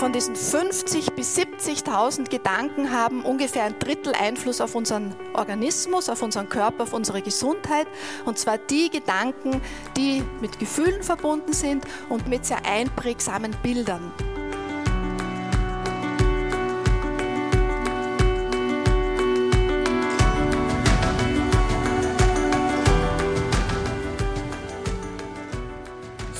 Von diesen 50.000 bis 70.000 Gedanken haben ungefähr ein Drittel Einfluss auf unseren Organismus, auf unseren Körper, auf unsere Gesundheit. Und zwar die Gedanken, die mit Gefühlen verbunden sind und mit sehr einprägsamen Bildern.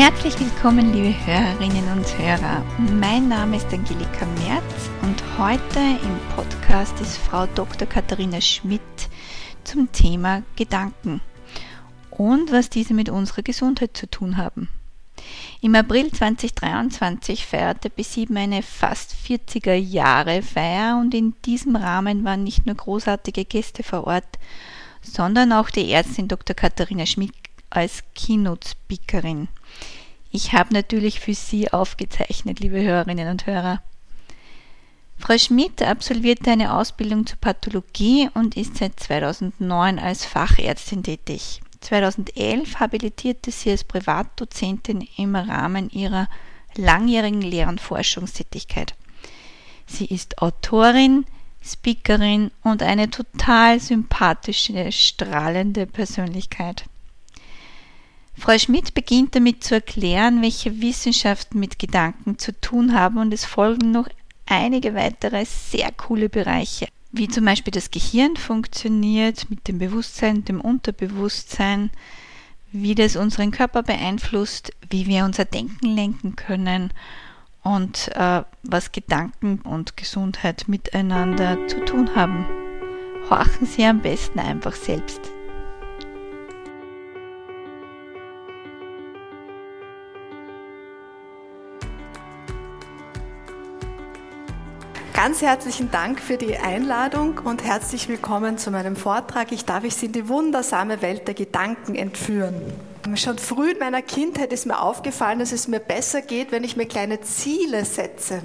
Herzlich willkommen, liebe Hörerinnen und Hörer. Mein Name ist Angelika Merz und heute im Podcast ist Frau Dr. Katharina Schmidt zum Thema Gedanken und was diese mit unserer Gesundheit zu tun haben. Im April 2023 feierte B7 eine fast 40er Jahre Feier und in diesem Rahmen waren nicht nur großartige Gäste vor Ort, sondern auch die Ärztin Dr. Katharina Schmidt als Keynote-Speakerin. Ich habe natürlich für Sie aufgezeichnet, liebe Hörerinnen und Hörer. Frau Schmidt absolvierte eine Ausbildung zur Pathologie und ist seit 2009 als Fachärztin tätig. 2011 habilitierte sie als Privatdozentin im Rahmen ihrer langjährigen Lehr- und Forschungstätigkeit. Sie ist Autorin, Speakerin und eine total sympathische, strahlende Persönlichkeit. Frau Schmidt beginnt damit zu erklären, welche Wissenschaften mit Gedanken zu tun haben und es folgen noch einige weitere sehr coole Bereiche, wie zum Beispiel das Gehirn funktioniert mit dem Bewusstsein, dem Unterbewusstsein, wie das unseren Körper beeinflusst, wie wir unser Denken lenken können und äh, was Gedanken und Gesundheit miteinander zu tun haben. Horchen Sie am besten einfach selbst. Ganz herzlichen Dank für die Einladung und herzlich willkommen zu meinem Vortrag. Ich darf Sie in die wundersame Welt der Gedanken entführen. Schon früh in meiner Kindheit ist mir aufgefallen, dass es mir besser geht, wenn ich mir kleine Ziele setze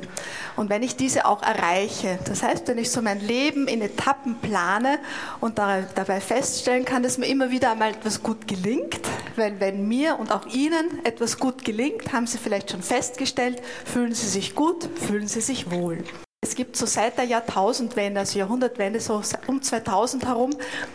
und wenn ich diese auch erreiche. Das heißt, wenn ich so mein Leben in Etappen plane und dabei feststellen kann, dass mir immer wieder einmal etwas gut gelingt, weil wenn mir und auch Ihnen etwas gut gelingt, haben Sie vielleicht schon festgestellt, fühlen Sie sich gut, fühlen Sie sich wohl. Es gibt so seit der Jahrtausendwende, also Jahrhundertwende, so um 2000 herum,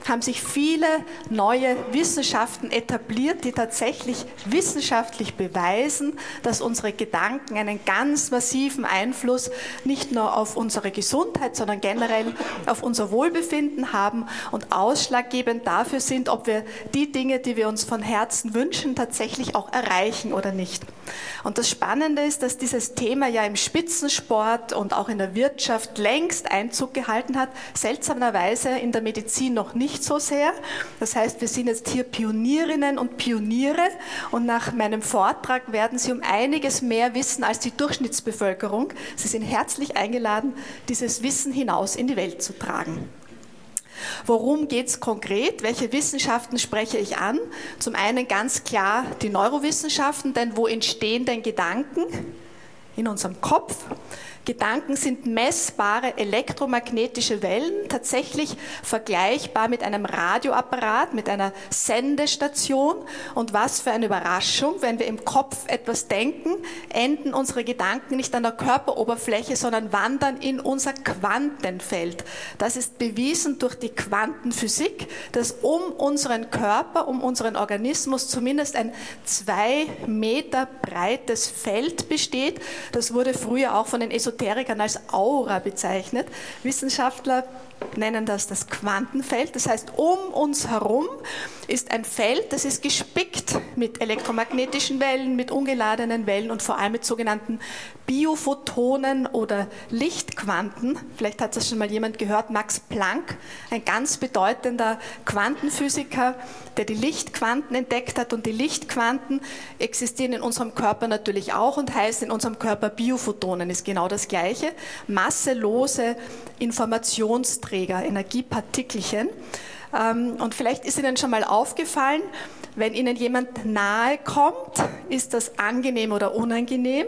haben sich viele neue Wissenschaften etabliert, die tatsächlich wissenschaftlich beweisen, dass unsere Gedanken einen ganz massiven Einfluss nicht nur auf unsere Gesundheit, sondern generell auf unser Wohlbefinden haben und ausschlaggebend dafür sind, ob wir die Dinge, die wir uns von Herzen wünschen, tatsächlich auch erreichen oder nicht. Und das Spannende ist, dass dieses Thema ja im Spitzensport und auch in der Wirtschaft längst Einzug gehalten hat, seltsamerweise in der Medizin noch nicht so sehr. Das heißt, wir sind jetzt hier Pionierinnen und Pioniere und nach meinem Vortrag werden Sie um einiges mehr wissen als die Durchschnittsbevölkerung. Sie sind herzlich eingeladen, dieses Wissen hinaus in die Welt zu tragen. Worum geht es konkret? Welche Wissenschaften spreche ich an? Zum einen ganz klar die Neurowissenschaften, denn wo entstehen denn Gedanken? In unserem Kopf. Gedanken sind messbare elektromagnetische Wellen, tatsächlich vergleichbar mit einem Radioapparat, mit einer Sendestation. Und was für eine Überraschung, wenn wir im Kopf etwas denken, enden unsere Gedanken nicht an der Körperoberfläche, sondern wandern in unser Quantenfeld. Das ist bewiesen durch die Quantenphysik, dass um unseren Körper, um unseren Organismus zumindest ein zwei Meter breites Feld besteht. Das wurde früher auch von den Esoterikern Esoterikern als Aura bezeichnet. Wissenschaftler nennen das das Quantenfeld. Das heißt, um uns herum ist ein Feld, das ist gespickt mit elektromagnetischen Wellen, mit ungeladenen Wellen und vor allem mit sogenannten Biophotonen oder Lichtquanten. Vielleicht hat das schon mal jemand gehört, Max Planck, ein ganz bedeutender Quantenphysiker, der die Lichtquanten entdeckt hat. Und die Lichtquanten existieren in unserem Körper natürlich auch und heißen in unserem Körper Biophotonen, ist genau das Gleiche. Masselose Informationsträger, Energiepartikelchen. Ähm, und vielleicht ist Ihnen schon mal aufgefallen, wenn Ihnen jemand nahe kommt, ist das angenehm oder unangenehm.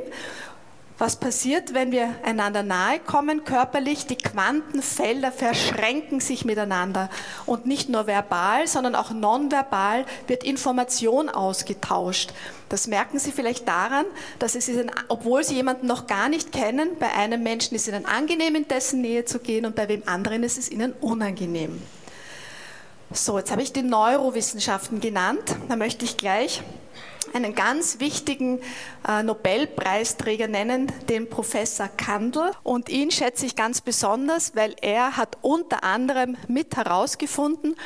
Was passiert, wenn wir einander nahe kommen körperlich? Die Quantenfelder verschränken sich miteinander. Und nicht nur verbal, sondern auch nonverbal wird Information ausgetauscht. Das merken Sie vielleicht daran, dass es Ihnen, obwohl Sie jemanden noch gar nicht kennen, bei einem Menschen ist es Ihnen angenehm, in dessen Nähe zu gehen und bei wem anderen ist es Ihnen unangenehm. So, jetzt habe ich die Neurowissenschaften genannt. Da möchte ich gleich einen ganz wichtigen äh, Nobelpreisträger nennen, den Professor Kandel. Und ihn schätze ich ganz besonders, weil er hat unter anderem mit herausgefunden,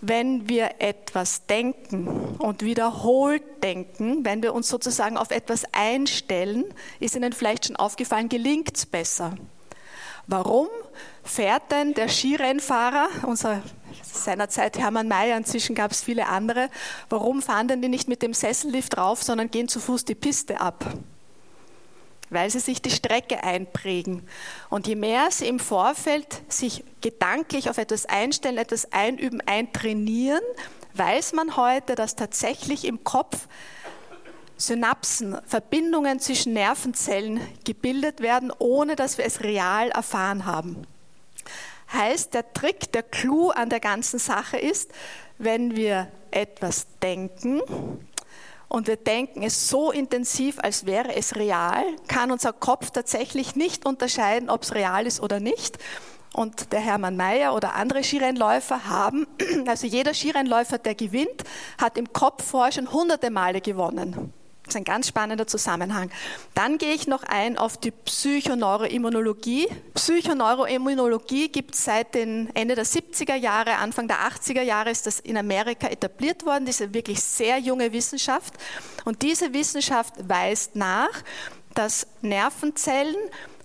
wenn wir etwas denken und wiederholt denken, wenn wir uns sozusagen auf etwas einstellen, ist Ihnen vielleicht schon aufgefallen, gelingt es besser. Warum fährt denn der Skirennfahrer, unser seinerzeit Hermann Mayer, inzwischen gab es viele andere, warum fahren denn die nicht mit dem Sessellift rauf, sondern gehen zu Fuß die Piste ab? Weil sie sich die Strecke einprägen. Und je mehr sie im Vorfeld sich gedanklich auf etwas einstellen, etwas einüben, eintrainieren, weiß man heute, dass tatsächlich im Kopf Synapsen, Verbindungen zwischen Nervenzellen gebildet werden, ohne dass wir es real erfahren haben. Heißt, der Trick, der Clou an der ganzen Sache ist, wenn wir etwas denken und wir denken es so intensiv, als wäre es real, kann unser Kopf tatsächlich nicht unterscheiden, ob es real ist oder nicht. Und der Hermann Mayer oder andere Skirennläufer haben, also jeder Skirennläufer, der gewinnt, hat im Kopf vorher schon hunderte Male gewonnen. Das ist ein ganz spannender Zusammenhang. Dann gehe ich noch ein auf die Psychoneuroimmunologie. Psychoneuroimmunologie gibt es seit den Ende der 70er Jahre, Anfang der 80er Jahre ist das in Amerika etabliert worden, diese wirklich sehr junge Wissenschaft. Und diese Wissenschaft weist nach, dass Nervenzellen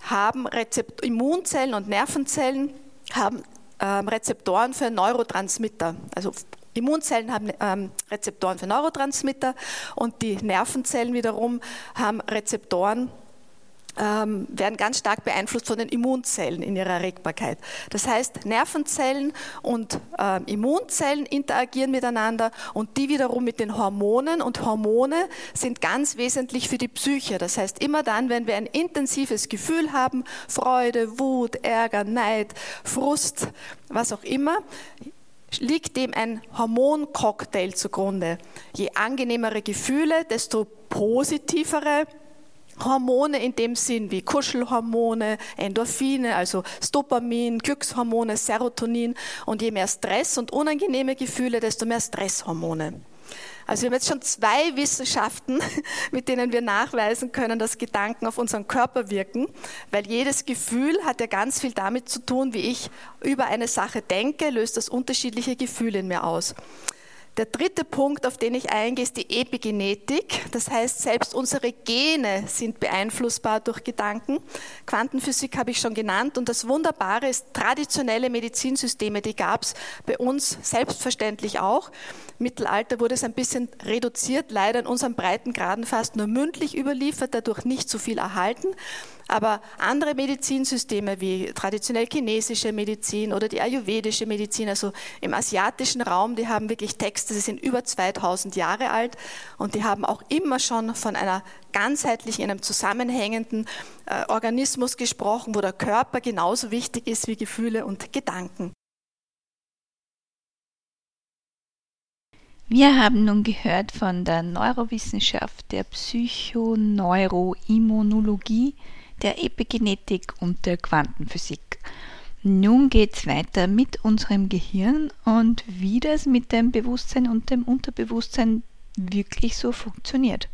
haben Rezept Immunzellen und Nervenzellen haben ähm, Rezeptoren für Neurotransmitter, also Immunzellen haben ähm, Rezeptoren für Neurotransmitter und die Nervenzellen wiederum haben Rezeptoren, ähm, werden ganz stark beeinflusst von den Immunzellen in ihrer Erregbarkeit. Das heißt, Nervenzellen und äh, Immunzellen interagieren miteinander und die wiederum mit den Hormonen. Und Hormone sind ganz wesentlich für die Psyche. Das heißt, immer dann, wenn wir ein intensives Gefühl haben, Freude, Wut, Ärger, Neid, Frust, was auch immer, liegt dem ein Hormoncocktail zugrunde. Je angenehmere Gefühle, desto positivere Hormone in dem Sinn wie Kuschelhormone, Endorphine, also Dopamin, Glückshormone, Serotonin und je mehr Stress und unangenehme Gefühle, desto mehr Stresshormone. Also wir haben jetzt schon zwei Wissenschaften, mit denen wir nachweisen können, dass Gedanken auf unseren Körper wirken, weil jedes Gefühl hat ja ganz viel damit zu tun, wie ich über eine Sache denke, löst das unterschiedliche Gefühle in mir aus. Der dritte Punkt, auf den ich eingehe, ist die Epigenetik. Das heißt, selbst unsere Gene sind beeinflussbar durch Gedanken. Quantenphysik habe ich schon genannt. Und das Wunderbare ist, traditionelle Medizinsysteme, die gab es bei uns selbstverständlich auch. Mittelalter wurde es ein bisschen reduziert, leider in unseren Breitengraden fast nur mündlich überliefert, dadurch nicht so viel erhalten. Aber andere Medizinsysteme wie traditionell chinesische Medizin oder die ayurvedische Medizin, also im asiatischen Raum, die haben wirklich Texte, die sind über 2000 Jahre alt und die haben auch immer schon von einer ganzheitlichen, einem zusammenhängenden äh, Organismus gesprochen, wo der Körper genauso wichtig ist wie Gefühle und Gedanken. Wir haben nun gehört von der Neurowissenschaft, der Psychoneuroimmunologie, der Epigenetik und der Quantenphysik. Nun geht es weiter mit unserem Gehirn und wie das mit dem Bewusstsein und dem Unterbewusstsein wirklich so funktioniert.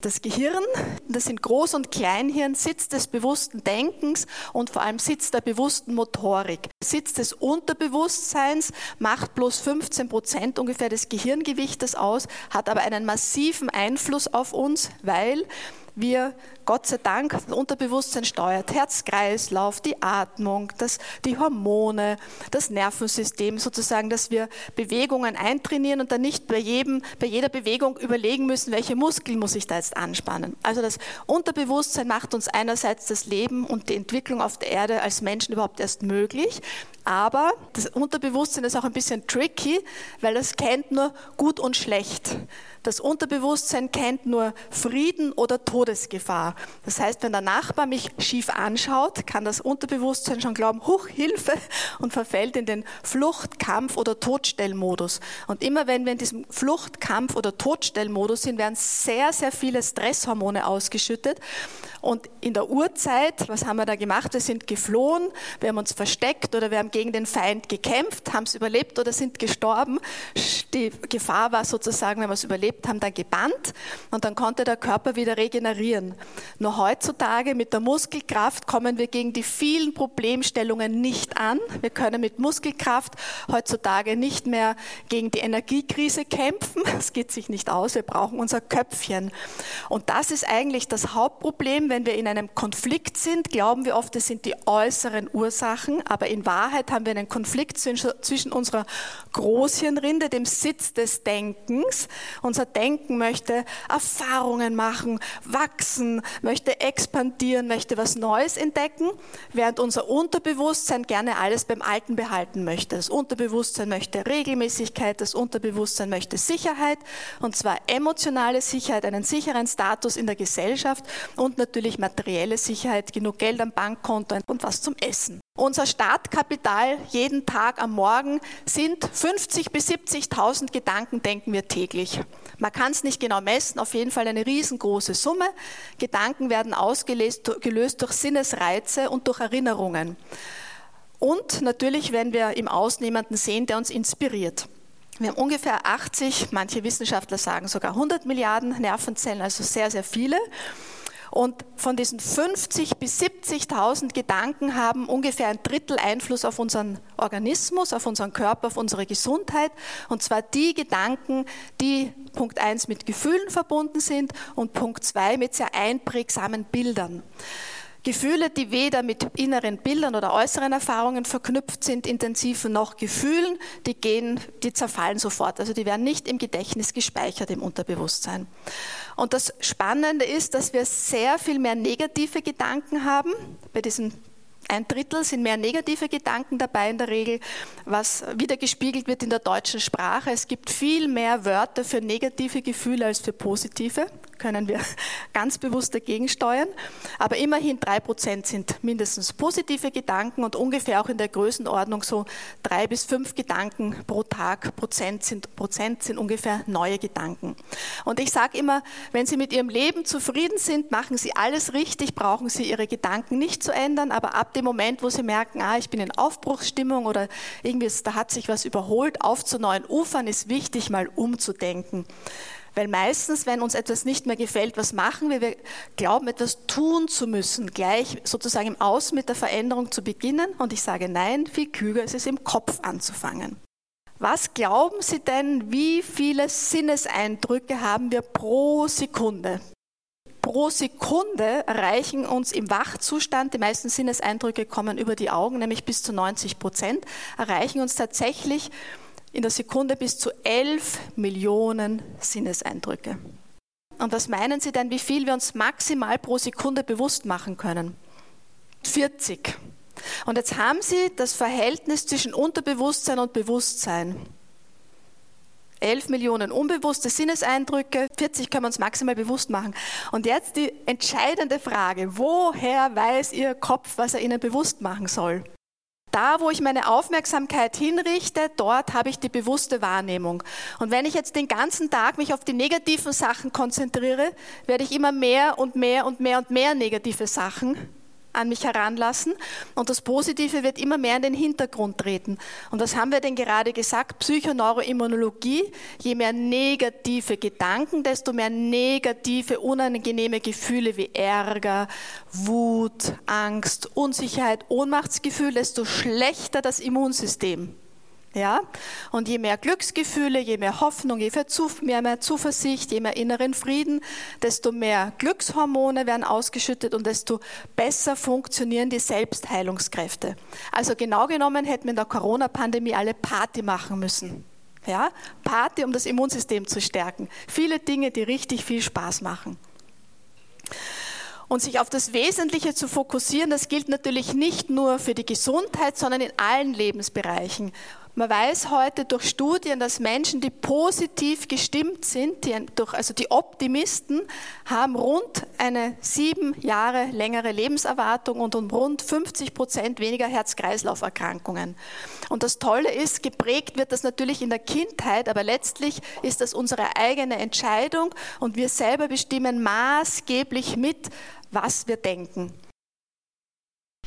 Das Gehirn, das sind Groß- und Kleinhirn, Sitz des bewussten Denkens und vor allem Sitz der bewussten Motorik. Sitz des Unterbewusstseins macht bloß 15 Prozent ungefähr des Gehirngewichtes aus, hat aber einen massiven Einfluss auf uns, weil wir Gott sei Dank das Unterbewusstsein steuert, Herzkreislauf, die Atmung, das, die Hormone, das Nervensystem sozusagen, dass wir Bewegungen eintrainieren und dann nicht bei, jedem, bei jeder Bewegung überlegen müssen, welche Muskeln muss ich da jetzt anspannen. Also das Unterbewusstsein macht uns einerseits das Leben und die Entwicklung auf der Erde als Menschen überhaupt erst möglich, aber das Unterbewusstsein ist auch ein bisschen tricky, weil es kennt nur gut und schlecht. Das Unterbewusstsein kennt nur Frieden oder Todesgefahr. Das heißt, wenn der Nachbar mich schief anschaut, kann das Unterbewusstsein schon glauben, Huch, Hilfe, und verfällt in den Flucht-, Kampf- oder Todstellmodus. Und immer wenn wir in diesem Flucht-, Kampf- oder Todstellmodus sind, werden sehr, sehr viele Stresshormone ausgeschüttet. Und in der Urzeit, was haben wir da gemacht? Wir sind geflohen, wir haben uns versteckt oder wir haben gegen den Feind gekämpft, haben es überlebt oder sind gestorben. Die Gefahr war sozusagen, wenn wir es überlebt haben, dann gebannt und dann konnte der Körper wieder regenerieren. Nur heutzutage mit der Muskelkraft kommen wir gegen die vielen Problemstellungen nicht an. Wir können mit Muskelkraft heutzutage nicht mehr gegen die Energiekrise kämpfen. Das geht sich nicht aus. Wir brauchen unser Köpfchen. Und das ist eigentlich das Hauptproblem, wenn wir in einem Konflikt sind, glauben wir oft, es sind die äußeren Ursachen, aber in Wahrheit haben wir einen Konflikt zwischen unserer Großhirnrinde, dem Sitz des Denkens. Unser Denken möchte Erfahrungen machen, wachsen, möchte expandieren, möchte was Neues entdecken, während unser Unterbewusstsein gerne alles beim Alten behalten möchte. Das Unterbewusstsein möchte Regelmäßigkeit, das Unterbewusstsein möchte Sicherheit, und zwar emotionale Sicherheit, einen sicheren Status in der Gesellschaft und natürlich materielle Sicherheit, genug Geld am Bankkonto und was zum Essen. Unser Startkapital jeden Tag am Morgen sind 50.000 bis 70.000 Gedanken, denken wir täglich. Man kann es nicht genau messen, auf jeden Fall eine riesengroße Summe. Gedanken werden ausgelöst durch Sinnesreize und durch Erinnerungen. Und natürlich, wenn wir im Außen jemanden sehen, der uns inspiriert. Wir haben ungefähr 80, manche Wissenschaftler sagen sogar 100 Milliarden Nervenzellen, also sehr, sehr viele. Und von diesen 50 bis 70.000 Gedanken haben ungefähr ein Drittel Einfluss auf unseren Organismus, auf unseren Körper, auf unsere Gesundheit. Und zwar die Gedanken, die Punkt 1 mit Gefühlen verbunden sind und Punkt 2 mit sehr einprägsamen Bildern. Gefühle, die weder mit inneren Bildern oder äußeren Erfahrungen verknüpft sind, intensiven noch Gefühlen, die gehen, die zerfallen sofort. Also die werden nicht im Gedächtnis gespeichert im Unterbewusstsein. Und das Spannende ist, dass wir sehr viel mehr negative Gedanken haben bei diesen ein Drittel sind mehr negative Gedanken dabei in der Regel, was wieder gespiegelt wird in der deutschen Sprache. Es gibt viel mehr Wörter für negative Gefühle als für positive können wir ganz bewusst dagegen steuern. Aber immerhin drei Prozent sind mindestens positive Gedanken und ungefähr auch in der Größenordnung so drei bis fünf Gedanken pro Tag, Prozent sind, Prozent sind ungefähr neue Gedanken. Und ich sage immer, wenn Sie mit Ihrem Leben zufrieden sind, machen Sie alles richtig, brauchen Sie Ihre Gedanken nicht zu ändern, aber ab dem Moment, wo Sie merken, ah, ich bin in Aufbruchsstimmung oder irgendwie, da hat sich was überholt, auf zu neuen Ufern, ist wichtig, mal umzudenken. Weil meistens, wenn uns etwas nicht mehr gefällt, was machen wir? Wir glauben, etwas tun zu müssen, gleich sozusagen im Außen mit der Veränderung zu beginnen. Und ich sage nein, viel klüger ist es im Kopf anzufangen. Was glauben Sie denn, wie viele Sinneseindrücke haben wir pro Sekunde? Pro Sekunde erreichen uns im Wachzustand, die meisten Sinneseindrücke kommen über die Augen, nämlich bis zu 90 Prozent, erreichen uns tatsächlich in der Sekunde bis zu 11 Millionen Sinneseindrücke. Und was meinen Sie denn, wie viel wir uns maximal pro Sekunde bewusst machen können? 40. Und jetzt haben Sie das Verhältnis zwischen Unterbewusstsein und Bewusstsein. 11 Millionen unbewusste Sinneseindrücke, 40 können wir uns maximal bewusst machen. Und jetzt die entscheidende Frage, woher weiß Ihr Kopf, was er Ihnen bewusst machen soll? Da, wo ich meine Aufmerksamkeit hinrichte, dort habe ich die bewusste Wahrnehmung. Und wenn ich jetzt den ganzen Tag mich auf die negativen Sachen konzentriere, werde ich immer mehr und mehr und mehr und mehr negative Sachen an mich heranlassen und das Positive wird immer mehr in den Hintergrund treten. Und was haben wir denn gerade gesagt? Psychoneuroimmunologie, je mehr negative Gedanken, desto mehr negative, unangenehme Gefühle wie Ärger, Wut, Angst, Unsicherheit, Ohnmachtsgefühl, desto schlechter das Immunsystem. Ja? Und je mehr Glücksgefühle, je mehr Hoffnung, je mehr, mehr Zuversicht, je mehr inneren Frieden, desto mehr Glückshormone werden ausgeschüttet und desto besser funktionieren die Selbstheilungskräfte. Also genau genommen hätten wir in der Corona-Pandemie alle Party machen müssen. Ja? Party, um das Immunsystem zu stärken. Viele Dinge, die richtig viel Spaß machen. Und sich auf das Wesentliche zu fokussieren, das gilt natürlich nicht nur für die Gesundheit, sondern in allen Lebensbereichen. Man weiß heute durch Studien, dass Menschen, die positiv gestimmt sind, die, also die Optimisten, haben rund eine sieben Jahre längere Lebenserwartung und um rund 50 Prozent weniger Herz-Kreislauf-Erkrankungen. Und das Tolle ist, geprägt wird das natürlich in der Kindheit, aber letztlich ist das unsere eigene Entscheidung und wir selber bestimmen maßgeblich mit, was wir denken.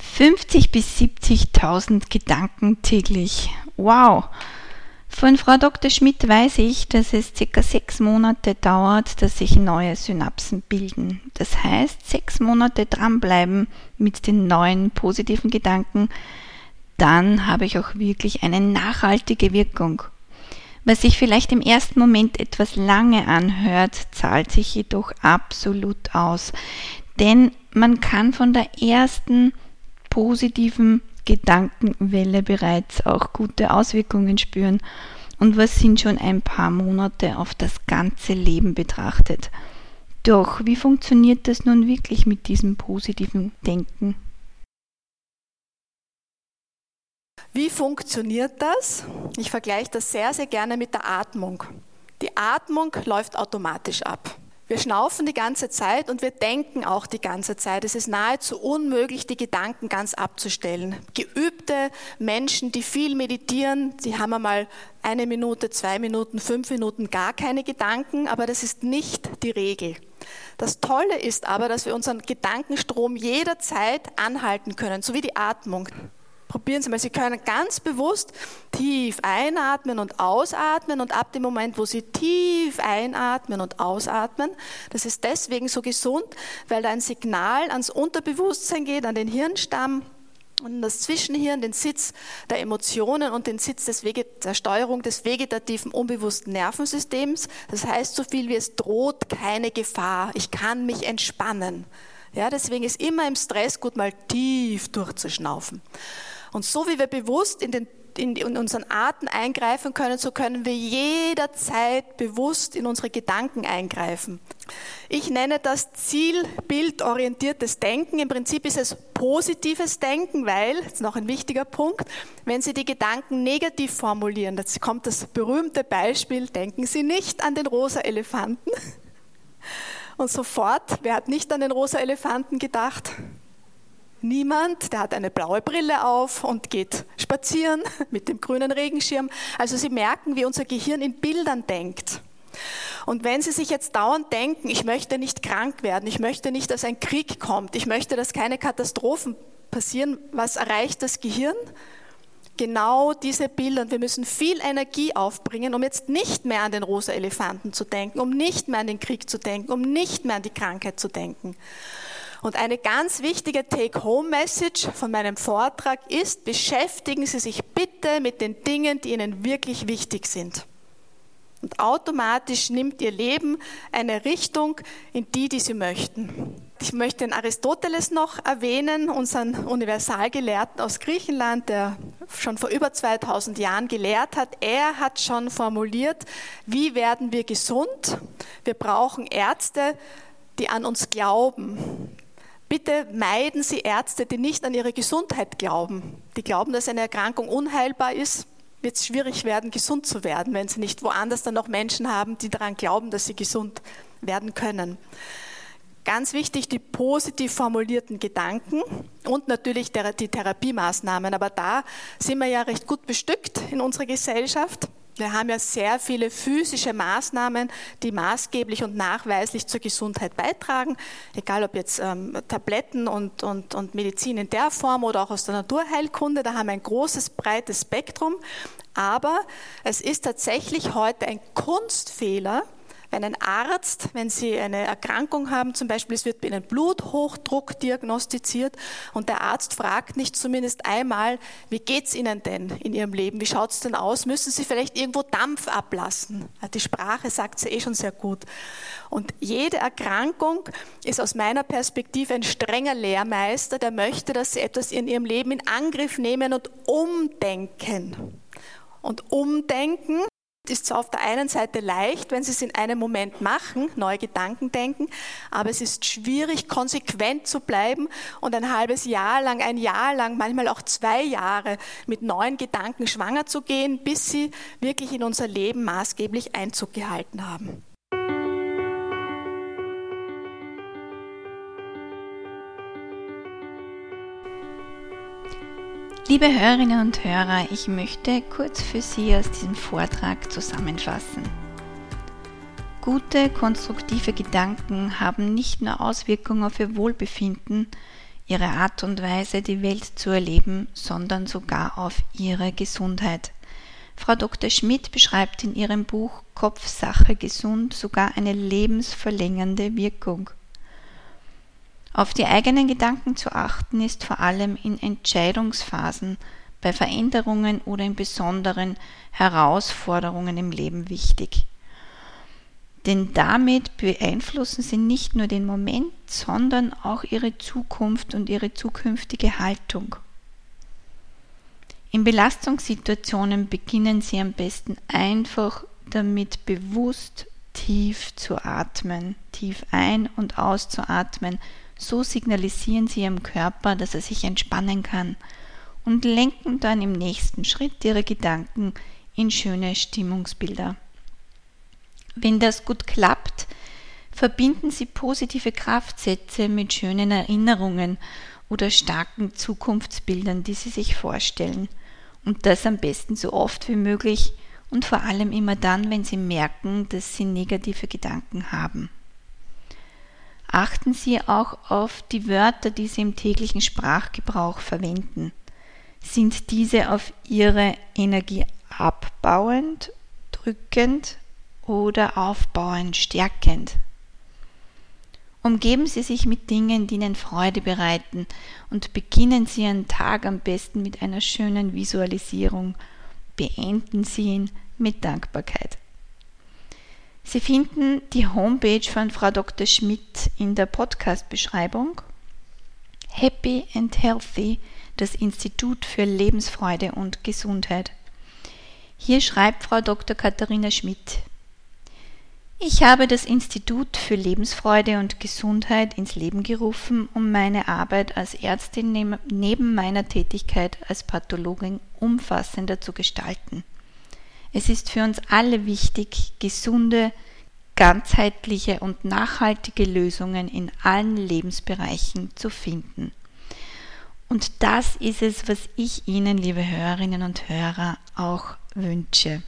50 bis 70.000 Gedanken täglich. Wow! Von Frau Dr. Schmidt weiß ich, dass es circa sechs Monate dauert, dass sich neue Synapsen bilden. Das heißt, sechs Monate dranbleiben mit den neuen positiven Gedanken, dann habe ich auch wirklich eine nachhaltige Wirkung. Was sich vielleicht im ersten Moment etwas lange anhört, zahlt sich jedoch absolut aus. Denn man kann von der ersten positiven Gedankenwelle bereits auch gute Auswirkungen spüren. Und was sind schon ein paar Monate auf das ganze Leben betrachtet? Doch wie funktioniert das nun wirklich mit diesem positiven Denken? Wie funktioniert das? Ich vergleiche das sehr, sehr gerne mit der Atmung. Die Atmung läuft automatisch ab. Wir schnaufen die ganze Zeit und wir denken auch die ganze Zeit. Es ist nahezu unmöglich, die Gedanken ganz abzustellen. Geübte Menschen, die viel meditieren, sie haben einmal eine Minute, zwei Minuten, fünf Minuten gar keine Gedanken, aber das ist nicht die Regel. Das Tolle ist aber, dass wir unseren Gedankenstrom jederzeit anhalten können, so wie die Atmung. Probieren Sie mal, Sie können ganz bewusst tief einatmen und ausatmen und ab dem Moment, wo Sie tief einatmen und ausatmen, das ist deswegen so gesund, weil da ein Signal ans Unterbewusstsein geht, an den Hirnstamm und das Zwischenhirn, den Sitz der Emotionen und den Sitz der Steuerung des vegetativen unbewussten Nervensystems. Das heißt so viel wie es droht keine Gefahr. Ich kann mich entspannen. Ja, deswegen ist immer im Stress gut mal tief durchzuschnaufen. Und so wie wir bewusst in, den, in, in unseren Arten eingreifen können, so können wir jederzeit bewusst in unsere Gedanken eingreifen. Ich nenne das zielbildorientiertes Denken. Im Prinzip ist es positives Denken, weil, jetzt noch ein wichtiger Punkt, wenn Sie die Gedanken negativ formulieren, jetzt kommt das berühmte Beispiel, denken Sie nicht an den rosa Elefanten. Und sofort, wer hat nicht an den rosa Elefanten gedacht? Niemand, der hat eine blaue Brille auf und geht spazieren mit dem grünen Regenschirm. Also Sie merken, wie unser Gehirn in Bildern denkt. Und wenn Sie sich jetzt dauernd denken, ich möchte nicht krank werden, ich möchte nicht, dass ein Krieg kommt, ich möchte, dass keine Katastrophen passieren, was erreicht das Gehirn? Genau diese Bilder. Und wir müssen viel Energie aufbringen, um jetzt nicht mehr an den rosa Elefanten zu denken, um nicht mehr an den Krieg zu denken, um nicht mehr an die Krankheit zu denken. Und eine ganz wichtige Take-Home-Message von meinem Vortrag ist, beschäftigen Sie sich bitte mit den Dingen, die Ihnen wirklich wichtig sind. Und automatisch nimmt Ihr Leben eine Richtung in die, die Sie möchten. Ich möchte den Aristoteles noch erwähnen, unseren Universalgelehrten aus Griechenland, der schon vor über 2000 Jahren gelehrt hat. Er hat schon formuliert, wie werden wir gesund? Wir brauchen Ärzte, die an uns glauben, Bitte meiden Sie Ärzte, die nicht an ihre Gesundheit glauben. Die glauben, dass eine Erkrankung unheilbar ist, wird es schwierig werden, gesund zu werden, wenn Sie nicht woanders dann noch Menschen haben, die daran glauben, dass sie gesund werden können. Ganz wichtig, die positiv formulierten Gedanken und natürlich die Therapiemaßnahmen. Aber da sind wir ja recht gut bestückt in unserer Gesellschaft. Wir haben ja sehr viele physische Maßnahmen, die maßgeblich und nachweislich zur Gesundheit beitragen, egal ob jetzt ähm, Tabletten und, und, und Medizin in der Form oder auch aus der Naturheilkunde, da haben wir ein großes, breites Spektrum. Aber es ist tatsächlich heute ein Kunstfehler, wenn ein Arzt, wenn Sie eine Erkrankung haben, zum Beispiel es wird Ihnen Bluthochdruck diagnostiziert und der Arzt fragt nicht zumindest einmal, wie geht es Ihnen denn in Ihrem Leben, wie schaut es denn aus, müssen Sie vielleicht irgendwo Dampf ablassen. Die Sprache sagt es eh schon sehr gut. Und jede Erkrankung ist aus meiner Perspektive ein strenger Lehrmeister, der möchte, dass Sie etwas in Ihrem Leben in Angriff nehmen und umdenken. Und umdenken ist zwar auf der einen Seite leicht, wenn Sie es in einem Moment machen, neue Gedanken denken, aber es ist schwierig, konsequent zu bleiben und ein halbes Jahr lang, ein Jahr lang, manchmal auch zwei Jahre mit neuen Gedanken schwanger zu gehen, bis sie wirklich in unser Leben maßgeblich Einzug gehalten haben. Liebe Hörerinnen und Hörer, ich möchte kurz für Sie aus diesem Vortrag zusammenfassen. Gute, konstruktive Gedanken haben nicht nur Auswirkungen auf Ihr Wohlbefinden, Ihre Art und Weise, die Welt zu erleben, sondern sogar auf Ihre Gesundheit. Frau Dr. Schmidt beschreibt in ihrem Buch Kopfsache gesund sogar eine lebensverlängernde Wirkung. Auf die eigenen Gedanken zu achten ist vor allem in Entscheidungsphasen, bei Veränderungen oder in besonderen Herausforderungen im Leben wichtig. Denn damit beeinflussen sie nicht nur den Moment, sondern auch ihre Zukunft und ihre zukünftige Haltung. In Belastungssituationen beginnen sie am besten einfach damit bewusst tief zu atmen, tief ein- und auszuatmen, so signalisieren sie ihrem Körper, dass er sich entspannen kann und lenken dann im nächsten Schritt ihre Gedanken in schöne Stimmungsbilder. Wenn das gut klappt, verbinden Sie positive Kraftsätze mit schönen Erinnerungen oder starken Zukunftsbildern, die Sie sich vorstellen. Und das am besten so oft wie möglich und vor allem immer dann, wenn Sie merken, dass Sie negative Gedanken haben. Achten Sie auch auf die Wörter, die Sie im täglichen Sprachgebrauch verwenden. Sind diese auf Ihre Energie abbauend, drückend oder aufbauend, stärkend? Umgeben Sie sich mit Dingen, die Ihnen Freude bereiten und beginnen Sie Ihren Tag am besten mit einer schönen Visualisierung. Beenden Sie ihn mit Dankbarkeit. Sie finden die Homepage von Frau Dr. Schmidt in der Podcast-Beschreibung. Happy and Healthy, das Institut für Lebensfreude und Gesundheit. Hier schreibt Frau Dr. Katharina Schmidt. Ich habe das Institut für Lebensfreude und Gesundheit ins Leben gerufen, um meine Arbeit als Ärztin neben meiner Tätigkeit als Pathologin umfassender zu gestalten. Es ist für uns alle wichtig, gesunde, ganzheitliche und nachhaltige Lösungen in allen Lebensbereichen zu finden. Und das ist es, was ich Ihnen, liebe Hörerinnen und Hörer, auch wünsche.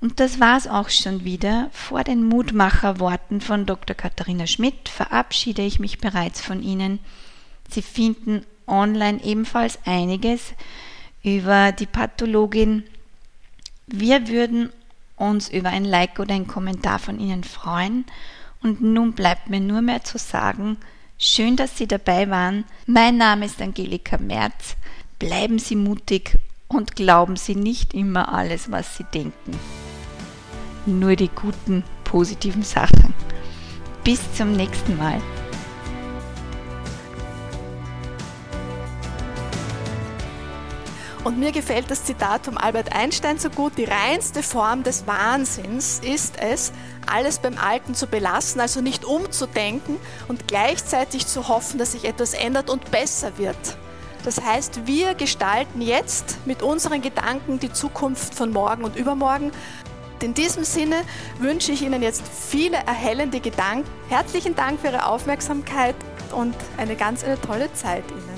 Und das war's auch schon wieder. Vor den Mutmacherworten von Dr. Katharina Schmidt verabschiede ich mich bereits von Ihnen. Sie finden online ebenfalls einiges über die Pathologin wir würden uns über ein Like oder ein Kommentar von Ihnen freuen. Und nun bleibt mir nur mehr zu sagen, schön, dass Sie dabei waren. Mein Name ist Angelika Merz. Bleiben Sie mutig und glauben Sie nicht immer alles, was Sie denken. Nur die guten, positiven Sachen. Bis zum nächsten Mal. Und mir gefällt das Zitat von Albert Einstein so gut, die reinste Form des Wahnsinns ist es, alles beim Alten zu belassen, also nicht umzudenken und gleichzeitig zu hoffen, dass sich etwas ändert und besser wird. Das heißt, wir gestalten jetzt mit unseren Gedanken die Zukunft von morgen und übermorgen. In diesem Sinne wünsche ich Ihnen jetzt viele erhellende Gedanken. Herzlichen Dank für Ihre Aufmerksamkeit und eine ganz eine tolle Zeit Ihnen.